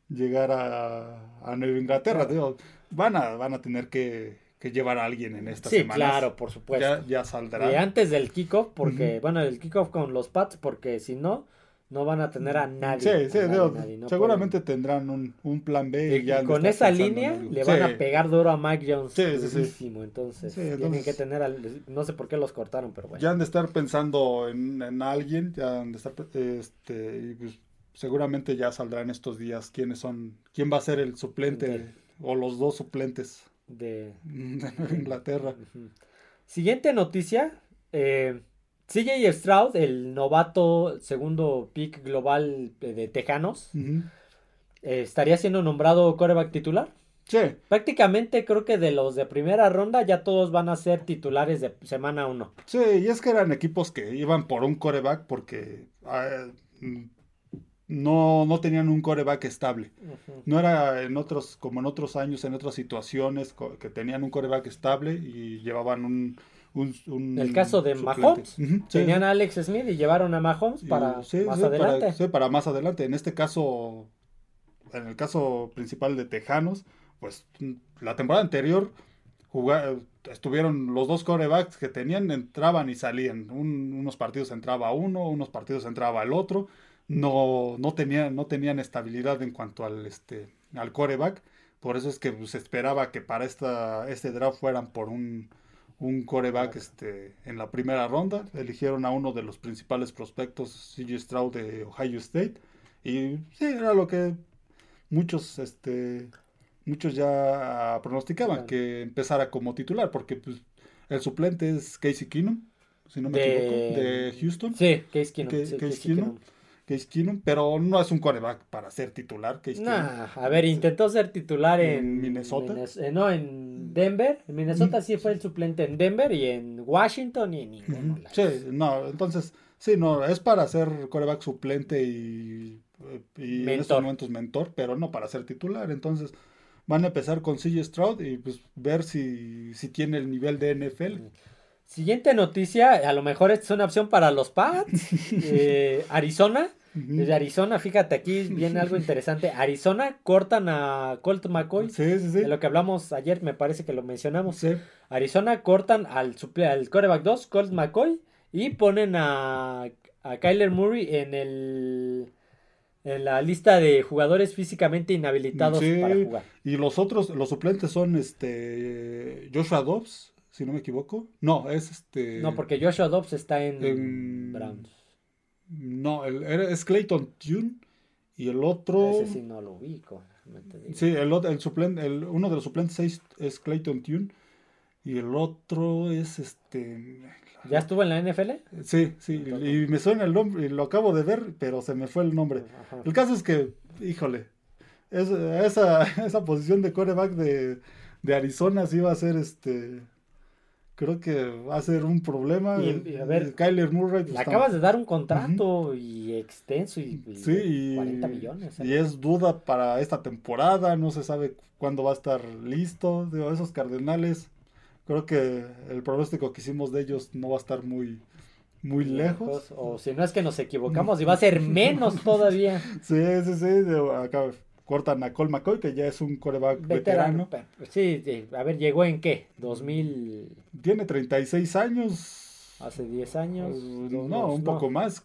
llegar a, a Nueva Inglaterra. Digo, van, a, van a tener que, que llevar a alguien en estas sí, semanas. claro, por supuesto. Ya, ya saldrá. Y antes del kickoff, porque, bueno, el kickoff con los Pats, porque si no, no van a tener a nadie. Sí, sí, nadie, digo, nadie, no seguramente tendrán un, un plan B. Y Y, ya con esa línea le van Sí. a pegar duro a Mike Jones. Sí, sí, sí. durísimo, entonces Sí, tienen entonces- que tener, al- no sé por qué los cortaron, pero bueno. Ya han de estar pensando en, en alguien, ya han de estar, este, y pues, seguramente ya saldrán estos días quiénes son, quién va a ser el suplente o los dos suplentes De, *laughs* Inglaterra. Siguiente noticia. eh, CJ Stroud, el novato segundo pick global de Tejanos, eh, estaría siendo nombrado coreback titular. Sí, Prácticamente creo que de los de primera ronda ya todos van a ser titulares de semana 1. sí, y es que eran equipos que iban por un coreback porque ah, mm, no, no tenían un coreback estable. No era en otros, como en otros años, en otras situaciones, que tenían un coreback estable y llevaban un... un, un El caso de suplente. Mahomes, Tenían sí. a Alex Smith y llevaron a Mahomes para sí, más sí, adelante. para más adelante. En este caso, en el caso principal de Tejanos, pues la temporada anterior estuvieron los dos corebacks que tenían, entraban y salían. Un- unos partidos entraba uno, unos partidos entraba el otro. No, no tenían, no tenían estabilidad en cuanto al este al coreback. Por eso es que pues, se esperaba que para esta, este draft fueran por un, un coreback este, en la primera ronda. Eligieron a uno de los principales prospectos, CJ Stroud de Ohio State. Y sí, era lo que muchos, este, muchos ya pronosticaban, que empezara como titular, porque pues, el suplente es Casey Keenum, si no me De- equivoco, de Houston. Sí, Case Keenum. Que- sí, Case Case Keenum. Keenum. Case Keenum, pero no es un coreback para ser titular. Case nah, a ver, intentó ser titular en, ¿En Minnesota? eh, no, en Denver. En Minnesota sí fue el suplente en Denver y en Washington y en ninguno. Sí, no, entonces, sí, no, es para ser coreback suplente y, y en estos momentos mentor, pero no para ser titular. Entonces, van a empezar con CJ Stroud y pues ver si, si tiene el nivel de NFL. Siguiente noticia, a lo mejor esta es una opción para los Pats. *laughs* Eh, Arizona. Desde Arizona, fíjate, aquí viene algo interesante. Arizona cortan a Colt McCoy. Sí, sí, sí. De lo que hablamos ayer, me parece que lo mencionamos. Sí. Arizona cortan al, al coreback 2, Colt McCoy, y ponen a, a Kyler Murray en el en la lista de jugadores físicamente inhabilitados Sí. para jugar. Y los otros, los suplentes son este Joshua Dobbs, si no me equivoco. No, es este. No, porque Joshua Dobbs está en en- Browns. No, el, es Clayton Tune y el otro. Ese sí no lo ubico. Sí, el, otro- el suplente, el, uno de los suplentes es, es Clayton Tune y el otro es este. ¿Ya estuvo en la NFL? Sí, sí, y me suena el nombre, y lo acabo de ver, pero se me fue el nombre. Ajá. El caso es que, híjole, es- esa, *laughs* esa posición de coreback de, de Arizona sí va a ser este. Creo que va a ser un problema. Y- y a ver, Kyler Murray. pues, Le acabas de dar un contrato y extenso y, y Sí, de y, 40 millones. ¿eh? y es duda para esta temporada, no se sabe cuándo va a estar listo. Digo, esos Cardenales, creo que el pronóstico que hicimos de ellos no va a estar muy, muy lejos. O si no es que nos equivocamos y va a ser menos *laughs* todavía. Sí, sí, sí. acá cortan a Cole McCoy, que ya es un coreback Veterano. veterano. pe- Sí, sí, a ver, llegó en qué? 2000, Tiene 36 años. hace 10 años. Eh, dos- no, un no. poco más.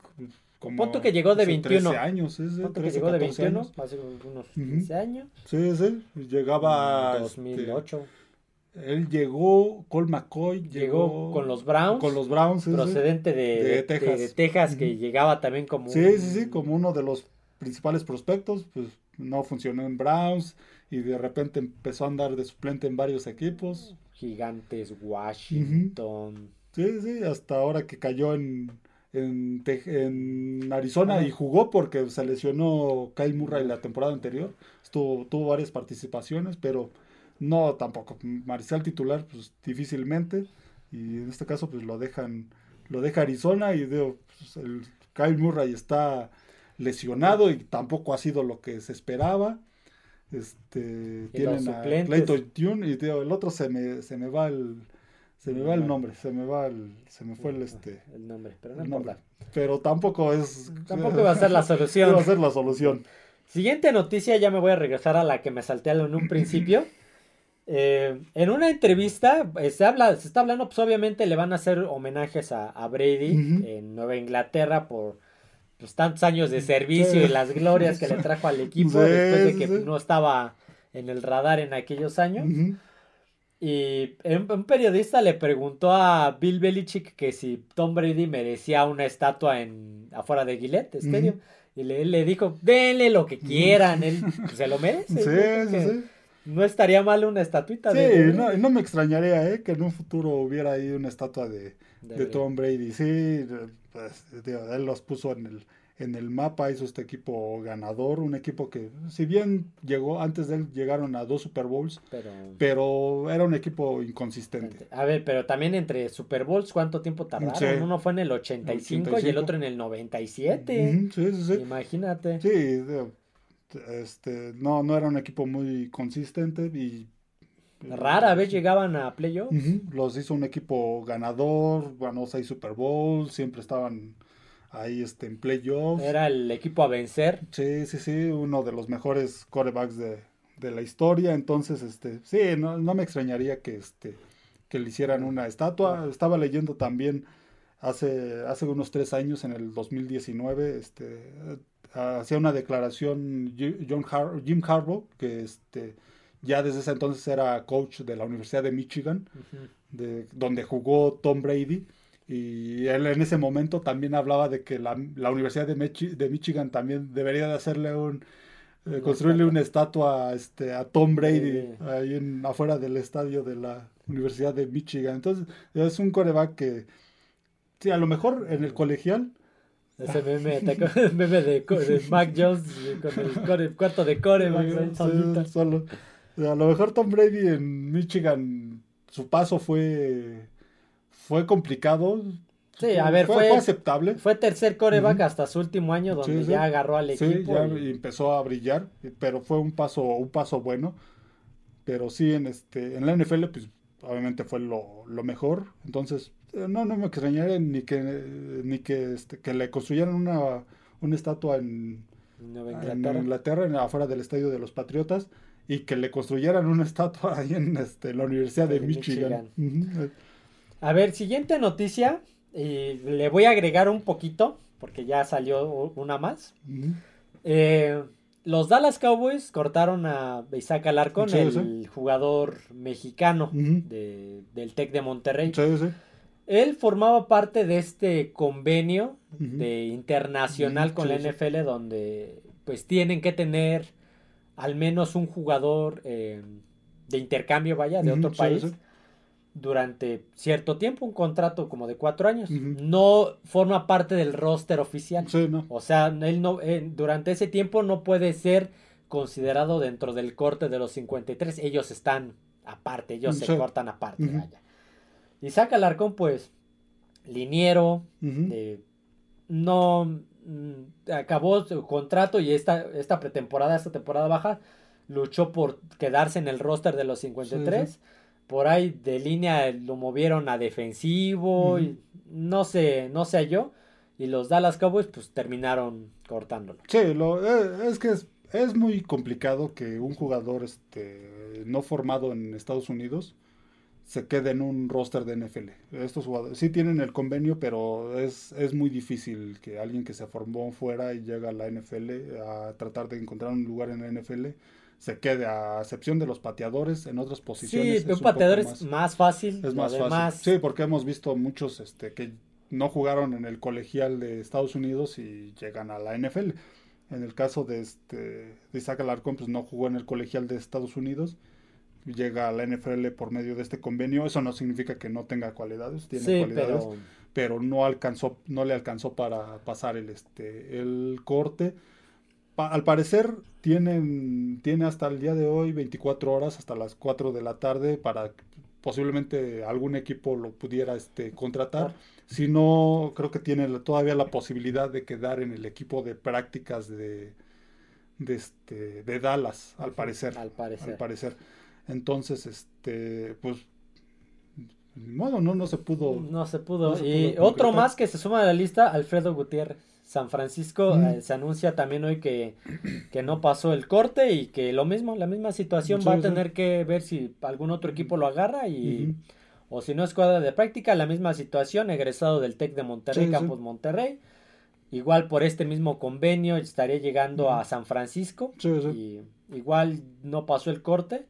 Como que llegó de hace 21. 13 años, es de Ponte que 13, llegó de 14 21, años. hace unos Ujú. 15 años. Sí, sí. Llegaba. este, 2008. él llegó, Cole McCoy Llegó llegó. con los Browns. Con los Browns, sí, sí. procedente de, De de- Texas. de Texas, que llegaba también como Sí, un- sí, sí, como uno de los principales prospectos, pues no funcionó en Browns y de repente empezó a andar de suplente en varios equipos. Gigantes, Washington. Sí, sí, hasta ahora que cayó en, en, en Arizona y jugó porque se lesionó Kyle Murray la temporada anterior. Estuvo, tuvo varias participaciones, pero no tampoco. Mariscal titular, pues difícilmente. Y en este caso, pues lo dejan, lo deja Arizona y digo, pues, el Kyle Murray está lesionado y tampoco ha sido lo que se esperaba. Este, Y tienen a. Clayton Tune y digo, el otro se me, se me va el, se me va el nombre, se me va el, se me fue el este, El nombre, pero no el importa. nombre. Pero tampoco es, Tampoco iba a ser la *laughs* solución. iba a ser la solución. Siguiente noticia, ya me voy a regresar a la que me salté en un principio. *laughs* Eh, en una entrevista eh, se habla, se está hablando, pues obviamente le van a hacer homenajes a, a Brady en Nueva Inglaterra por pues, tantos años de servicio Sí. y las glorias que le trajo al equipo Sí, después de que sí. no estaba en el radar en aquellos años. Ujú. Y un, un periodista le preguntó a Bill Belichick que si Tom Brady merecía una estatua en afuera de Gillette Stadium. Y le, le dijo, denle lo que quieran, él pues, se lo merece. Sí, sí, sí. No estaría mal una estatuita Sí, de, no, no me extrañaría ¿eh? que en un futuro hubiera ahí una estatua de, de. Tom Brady. Sí, pues, él los puso en el, en el mapa, hizo este equipo ganador, un equipo que, si bien llegó, antes de él llegaron a dos Super Bowls, Pero, pero era un equipo inconsistente. a ver, pero también entre Super Bowls, ¿cuánto tiempo tardaron? Sí. Uno fue en el 85, y el 85. otro en el 97. Ujú, sí, sí, sí. Imagínate. Sí, este, no, no era un equipo muy consistente y Rara vez llegaban a playoffs. Los hizo un equipo ganador, ganó seis Super Bowls, siempre estaban ahí este, en playoffs. Era el equipo a vencer. Sí, sí, sí, uno de los mejores quarterbacks de, de la historia. Entonces, este, sí, no, no me extrañaría que, este, que le hicieran una estatua. Estaba leyendo también hace, hace unos tres años, en el 2019, este, eh, hacía una declaración John Har- Jim Harbaugh, que este, ya desde ese entonces era coach de la Universidad de Michigan de, donde jugó Tom Brady. Y él en ese momento también hablaba de que la, la Universidad de, Michi- de Michigan también debería de hacerle un, eh, construirle una estatua este, a Tom Brady ahí en, afuera del estadio de la Universidad de Michigan. Entonces es un coreback que, sí, a lo mejor en el colegial Ese meme, *laughs* de, de Mac Jones con el, cuarto de core, Sí, solo. A lo mejor Tom Brady en Michigan, su paso fue, fue complicado. Sí, a ver, fue- aceptable. Fue tercer coreback hasta su último año donde Sí, sí. ya agarró al equipo. ya y- empezó a brillar, pero fue un paso, un paso bueno. Pero sí, en este, en la NFL, pues obviamente fue lo, lo mejor. Entonces, eh, no, no me extrañaría ni que, ni que, este, que le construyeran una, una estatua en, Nueva en Inglaterra. Inglaterra, en- afuera del estadio de los Patriotas, y que le construyeran una estatua *laughs* ahí en este, la Universidad de De Michigan. A ver, siguiente noticia. Y le voy a agregar un poquito, porque ya salió una más. Eh, los Dallas Cowboys cortaron a Isaac Alarcón, Sí, el sí. jugador mexicano de- del Tec de Monterrey. Sí. Él formaba parte de este convenio de internacional con la. NFL donde pues tienen que tener al menos un jugador eh, de intercambio, vaya, de otro país. Durante cierto tiempo, un contrato como de cuatro años. No forma parte del roster oficial. Sí, no. O sea, él no, eh, durante ese tiempo no puede ser considerado dentro del corte de los 53. Ellos están aparte, ellos se Sí. cortan aparte, vaya. Isaac Alarcón, pues, liniero, eh, no mm, acabó su contrato y esta, esta pretemporada, esta temporada baja, luchó por quedarse en el roster de los 53. Sí, Por ahí de línea lo movieron a defensivo y no sé, no sé yo. Y los Dallas Cowboys pues terminaron cortándolo. Sí, lo, eh, es que es, es muy complicado que un jugador este, no formado en Estados Unidos se quede en un roster de NFL. Estos jugadores sí tienen el convenio, pero es, es muy difícil que alguien que se formó fuera y llega a la NFL a tratar de encontrar un lugar en la NFL se quede, a excepción de los pateadores, en otras Sí, posiciones. es un un pateador es más- más fácil. es más fácil. Sí, porque hemos visto muchos este, que no jugaron en el colegial de Estados Unidos y llegan a la NFL. En el caso de, este, de Isaac Alarcón, pues no jugó en el colegial de Estados Unidos. Llega a la NFL por medio de este convenio. Eso no significa que no tenga cualidades, tiene sí, cualidades, pero pero no alcanzó, no le alcanzó para pasar el, este, el corte. Pa- al parecer tienen, tiene hasta el día de hoy 24 horas, hasta las 4 de la tarde, para que posiblemente algún equipo lo pudiera este, contratar. Si no, creo que tiene todavía la posibilidad de quedar en el equipo de prácticas de, de, este, de Dallas, al parecer. al parecer. Al parecer. Entonces, este, pues, ni modo, no, no se pudo. No se pudo. no se y otro más que se suma a la lista, Alfredo Gutiérrez. San Francisco Mm. eh, se anuncia también hoy que, que no pasó el corte y que lo mismo, la misma situación Sí, va a sí. tener que ver si algún otro equipo lo agarra y o si no escuadra de práctica, la misma situación, egresado del TEC de Monterrey, Sí, sí. Campus Monterrey. Igual por este mismo convenio estaría llegando a. San Francisco Sí, sí. y igual no pasó el corte.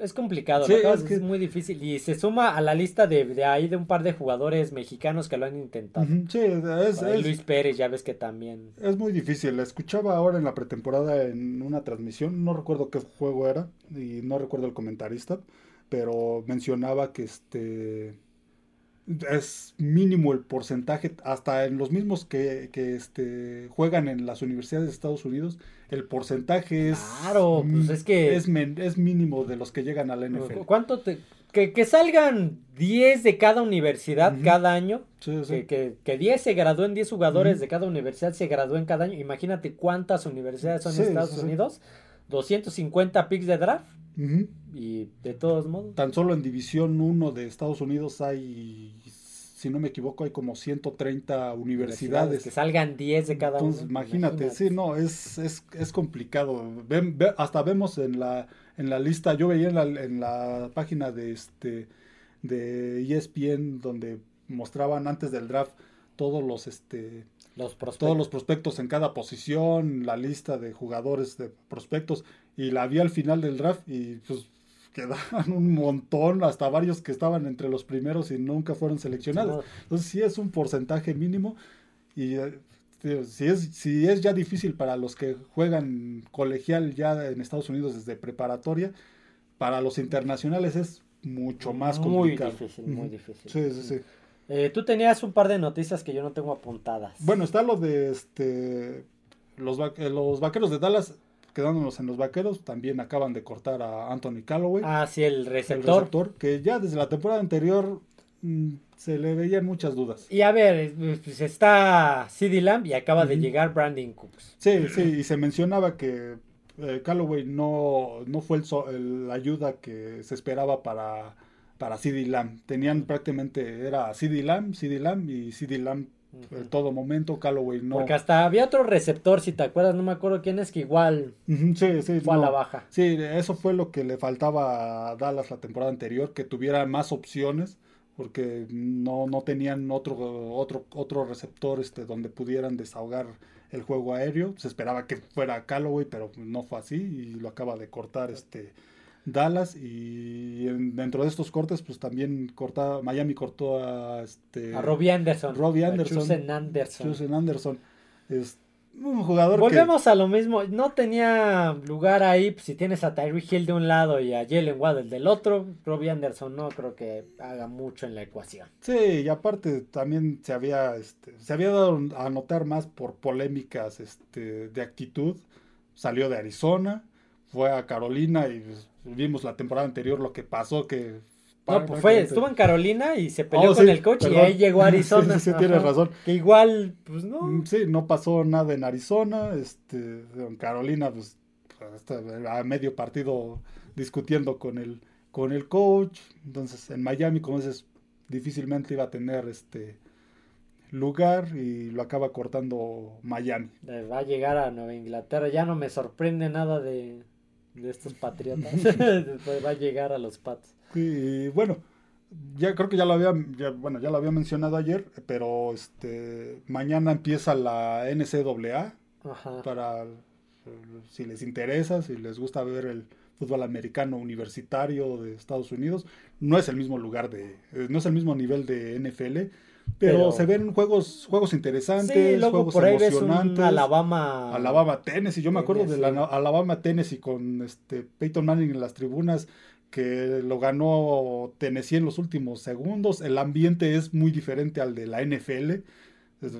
Es complicado, Sí, acabas es que- es muy difícil. Y se suma a la lista de, de ahí de un par de jugadores mexicanos que lo han intentado. Sí, es, es- Luis Pérez, ya ves que también. es muy difícil. La escuchaba ahora en la pretemporada en una transmisión, no recuerdo qué juego era y no recuerdo el comentarista, pero mencionaba que este es mínimo el porcentaje, hasta en los mismos que, que este, juegan en las universidades de Estados Unidos, el porcentaje es, Claro, pues mm, es que- es, mínimo de los que llegan a la NFL. ¿Cuánto te.? Que, que salgan 10 de cada universidad cada año. Sí, sí. Que, que, que 10 se gradúen, 10 jugadores de cada universidad se gradúen cada año. Imagínate cuántas universidades son Sí, en Estados. Unidos. 250 picks de draft. Y de todos modos. Tan solo en División 1 de Estados Unidos hay, si no me equivoco, hay como 130 universidades. Que salgan 10 de cada Entonces, uno. imagínate, sí, no, es, es, es complicado. Ven- ve- hasta vemos en la, en la lista, yo veía en la, en la página de este de ESPN donde mostraban antes del draft todos los este Los todos los prospectos en cada posición, la lista de jugadores de prospectos, y la vi al final del draft y pues quedaban *laughs* un montón, hasta varios que estaban entre los primeros y nunca fueron seleccionados. Entonces sí es un porcentaje mínimo y eh, tío, si es, si es ya difícil para los que juegan colegial ya en Estados Unidos desde preparatoria, para los internacionales es mucho más Muy complicado. difícil, muy difícil. Sí, sí, sí. Eh, tú tenías un par de noticias que yo no tengo apuntadas. Bueno, está lo de este los, eh, los vaqueros de Dallas, quedándonos en los vaqueros, también acaban de cortar a Anthony Callaway. Ah, sí, el receptor. El receptor que ya desde la temporada anterior mm, se le veían muchas dudas. Y a ver, pues está CD Lamb y acaba de llegar Brandon Cooks. Sí, sí, y se mencionaba que eh, Callaway no, no fue el, la ayuda que se esperaba para, para CD Lamb. Tenían prácticamente, era CD Lamb, CD Lamb y CD Lamb en todo momento. Callaway no. Porque hasta había otro receptor, si te acuerdas, no me acuerdo quién es, que igual sí, sí, fue a la baja. Sí, eso fue lo que le faltaba a Dallas la temporada anterior, que tuviera más opciones porque no, no tenían otro, otro, otro receptor este, donde pudieran desahogar el juego aéreo. Se esperaba que fuera Callaway, pero no fue así y lo acaba de cortar este Dallas y dentro de estos cortes pues también corta Miami cortó a este a Robbie Anderson Robbie Anderson Anderson Anderson este, un jugador Volvemos a lo mismo. No tenía lugar ahí. Pues, si tienes a Tyree Hill de un lado y a Jalen Waddell del otro, Robbie Anderson no creo que haga mucho en la ecuación. Sí, y aparte también se había, este, se había dado a notar más por polémicas este, de actitud. Salió de Arizona, fue a Carolina y pues, vimos la temporada anterior lo que pasó, que no, pues fue, estuvo en Carolina y se peleó oh, con el coach y ahí llegó *laughs* a Arizona. Sí, sí, tienes razón. Que igual, pues no. Mm, sí, no pasó nada en Arizona. Este, en Carolina, pues, a medio partido discutiendo con el, con el coach. Entonces, en Miami, como dices, difícilmente iba a tener este lugar y lo acaba cortando Miami. Va a llegar a Nueva Inglaterra. Ya no me sorprende nada de, de estos patriotas. Después *laughs* va a llegar a los Pats. Y bueno, ya creo que ya lo había, bueno, ya lo había mencionado ayer, pero este mañana empieza la NCAA para si les interesa, si les gusta ver el fútbol americano universitario de Estados Unidos, no es el mismo lugar de, no es el mismo nivel de NFL, pero, se ven juegos juegos interesantes, juegos por ahí emocionantes. Ves Alabama Alabama Tennessee, yo me acuerdo de la Alabama Tennessee con este Peyton Manning en las tribunas que lo ganó Tennessee en los últimos segundos. El ambiente es muy diferente al de la NFL.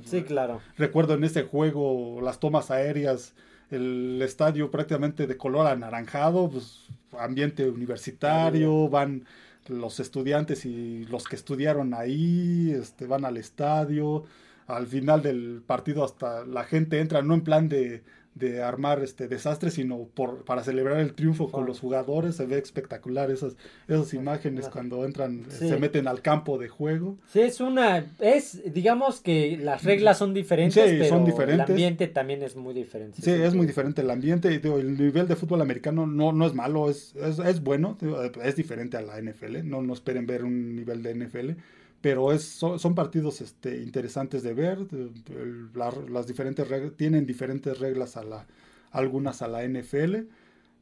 Sí, claro. Recuerdo en ese juego las tomas aéreas, el estadio prácticamente de color anaranjado, pues, ambiente universitario, van los estudiantes y los que estudiaron ahí, este, van al estadio. Al final del partido hasta la gente entra, no en plan de de armar este desastre, sino por, para celebrar el triunfo con los jugadores. Se ve espectacular esas, esas imágenes cuando entran, se meten al campo de juego. Sí, es una, es, digamos que las reglas son diferentes, pero son diferentes. el ambiente también es muy diferente. Sí, es muy diferente el ambiente. el nivel de fútbol americano no, no es malo, es, es, es bueno, es diferente a la NFL. No, no esperen ver un nivel de NFL pero es, son, partidos este, interesantes de ver. las diferentes tienen diferentes reglas a la, algunas a la NFL.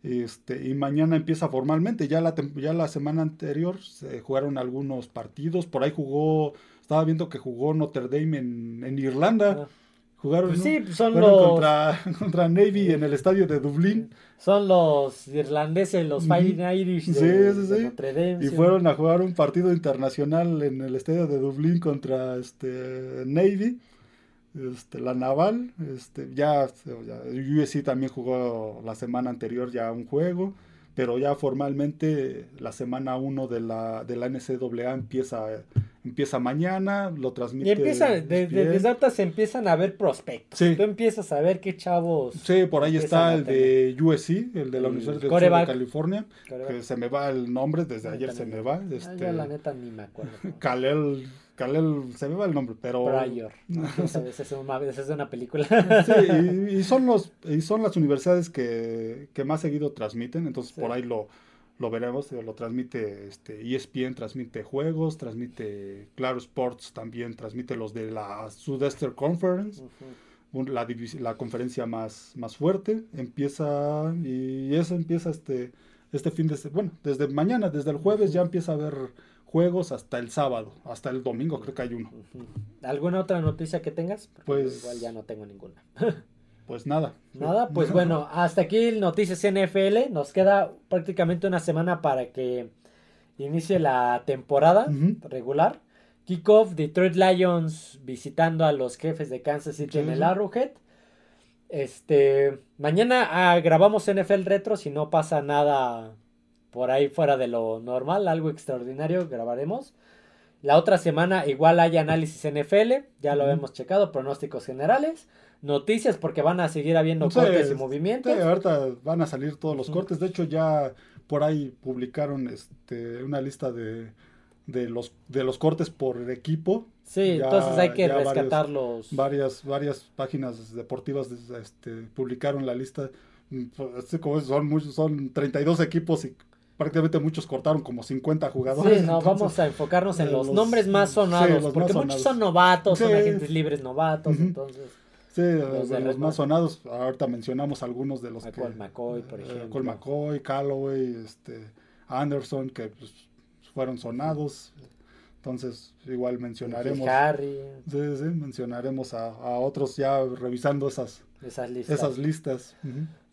Este, y mañana empieza formalmente. Ya la, ya la semana anterior se jugaron algunos partidos. Por ahí jugó, estaba viendo que jugó Notre Dame en, en Irlanda. Ah. Jugaron, pues sí, son los... contra, *laughs* contra, Navy en el estadio de Dublín. Son los irlandeses, los Fighting Irish de, sí, sí, sí. Notre Dame. Y fueron a jugar un partido internacional en el estadio de Dublín contra este Navy, este, la Naval. Este, ya, ya USC también jugó la semana anterior ya un juego pero ya formalmente la semana 1 de la, de la NCAA empieza, empieza mañana, lo transmite. Y empieza, desde, desde se empiezan a ver prospectos. Tú empiezas a ver qué chavos. Sí, por ahí está el de USC, el de la Universidad de, California, que se me va el nombre, desde ayer se me va. Este, la neta ni me acuerdo. Kalel Kalel, se me va el nombre, pero. Pryor. *laughs* esa es una, es una película. sí, y, son los, y son las universidades que, que más seguido transmiten, entonces por ahí lo, lo veremos. Lo transmite este, ESPN, transmite juegos, transmite Claro Sports también, transmite los de la Sudester Conference. la, la, conferencia más, más fuerte empieza y eso empieza este este fin de bueno desde mañana desde el jueves ya empieza a haber juegos hasta el sábado, hasta el domingo creo que hay uno. ¿Alguna otra noticia que tengas? pues igual ya no tengo ninguna. *laughs* pues nada. Nada, pues *laughs* bueno, hasta aquí noticias NFL. Nos queda prácticamente una semana para que inicie la temporada regular. kickoff, Detroit Lions visitando a los jefes de Kansas City en el Arrowhead. Este, mañana ah, grabamos NFL Retro, si no pasa nada por ahí fuera de lo normal, algo extraordinario, grabaremos. La otra semana igual hay análisis NFL, ya lo hemos checado, pronósticos generales, noticias porque van a seguir habiendo cortes y movimientos. Sí, ahorita van a salir todos los cortes, de hecho ya por ahí publicaron este, una lista de, de, los, de los cortes por equipo. Sí, entonces hay que rescatarlos. Varias, varias páginas deportivas este, publicaron la lista. Mm, pues, son, muchos, son 32 equipos y prácticamente muchos cortaron como 50 jugadores. Sí, no, vamos a enfocarnos en los, nombres más sonados, porque muchos son novatos, son agentes libres novatos, entonces... Sí, los, de los más sonados, ahorita mencionamos algunos de los que... McCoy, por eh, ejemplo. Cole McCoy, Calloway, este, Anderson, que pues, fueron sonados. Entonces, igual mencionaremos. Harry. Sí, sí, mencionaremos a, a, otros ya revisando esas, esas listas. Esas listas.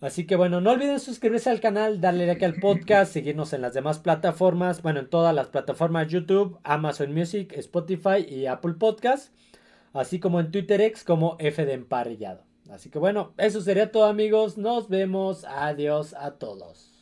Así que bueno, no olviden suscribirse al canal, darle like al podcast, seguirnos en las demás plataformas, bueno, en todas las plataformas YouTube, Amazon Music, Spotify y Apple Podcast, así como en Twitter como F de Emparrillado. Así que bueno, eso sería todo amigos, nos vemos, adiós a todos.